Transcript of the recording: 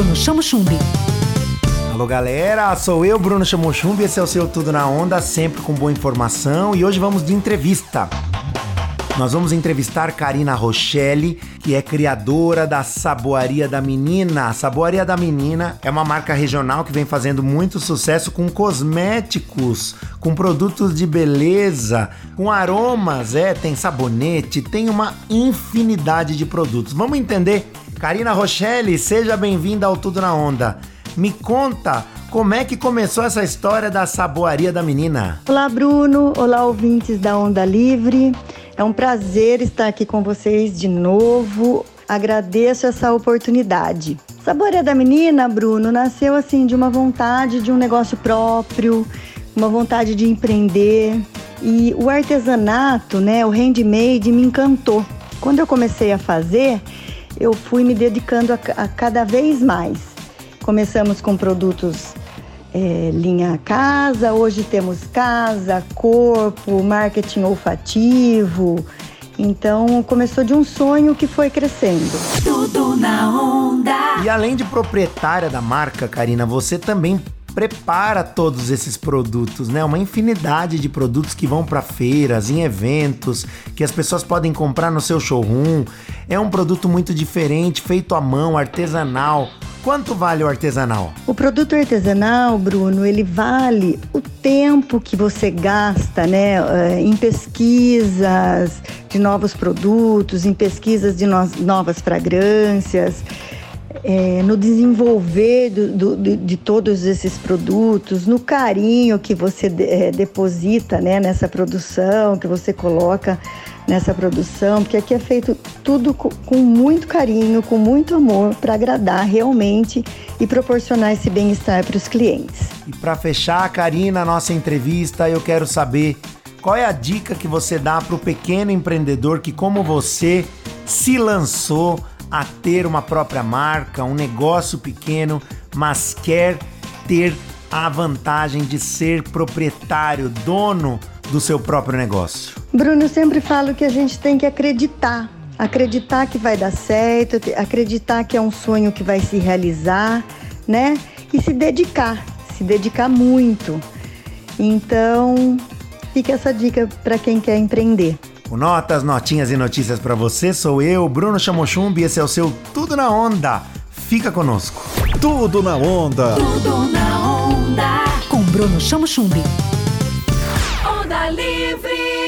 Bruno Chamo Chumbi. Alô galera, sou eu, Bruno Chamochumbi, esse é o seu Tudo na Onda, sempre com boa informação e hoje vamos de entrevista. Nós vamos entrevistar Karina Rochelle, que é criadora da Saboaria da Menina. A Saboaria da Menina é uma marca regional que vem fazendo muito sucesso com cosméticos, com produtos de beleza, com aromas, é, tem sabonete, tem uma infinidade de produtos. Vamos entender? Karina Rochelle, seja bem-vinda ao Tudo na Onda. Me conta como é que começou essa história da Saboaria da Menina. Olá, Bruno. Olá, ouvintes da Onda Livre. É um prazer estar aqui com vocês de novo. Agradeço essa oportunidade. Saboreia da Menina, Bruno, nasceu assim de uma vontade de um negócio próprio, uma vontade de empreender. E o artesanato, né, o handmade me encantou. Quando eu comecei a fazer, eu fui me dedicando a, a cada vez mais. Começamos com produtos é, linha casa, hoje temos casa, corpo, marketing olfativo. Então começou de um sonho que foi crescendo. Tudo na onda. E além de proprietária da marca, Karina, você também prepara todos esses produtos, né? Uma infinidade de produtos que vão para feiras, em eventos, que as pessoas podem comprar no seu showroom. É um produto muito diferente, feito à mão, artesanal. Quanto vale o artesanal? O produto artesanal, Bruno, ele vale o tempo que você gasta, né, eh, em pesquisas de novos produtos, em pesquisas de no novas fragrâncias, é, no desenvolver do, do, de todos esses produtos, no carinho que você é, deposita, né, nessa produção, que você coloca nessa produção, porque aqui é feito tudo com muito carinho, com muito amor para agradar realmente e proporcionar esse bem-estar para os clientes. E para fechar, Karina, a nossa entrevista, eu quero saber qual é a dica que você dá para o pequeno empreendedor que, como você, se lançou a ter uma própria marca, um negócio pequeno, mas quer ter a vantagem de ser proprietário, dono do seu próprio negócio? Bruno, eu sempre falo que a gente tem que acreditar. Acreditar que vai dar certo, acreditar que é um sonho que vai se realizar, né? E se dedicar, se dedicar muito. Então, fica essa dica para quem quer empreender. Com notas, notinhas e notícias para você, sou eu, Bruno Chamochumbi, esse é o seu Tudo na Onda. Fica conosco. Tudo na Onda. Tudo na onda. Com Bruno Chamo Chumbi. Onda Livre!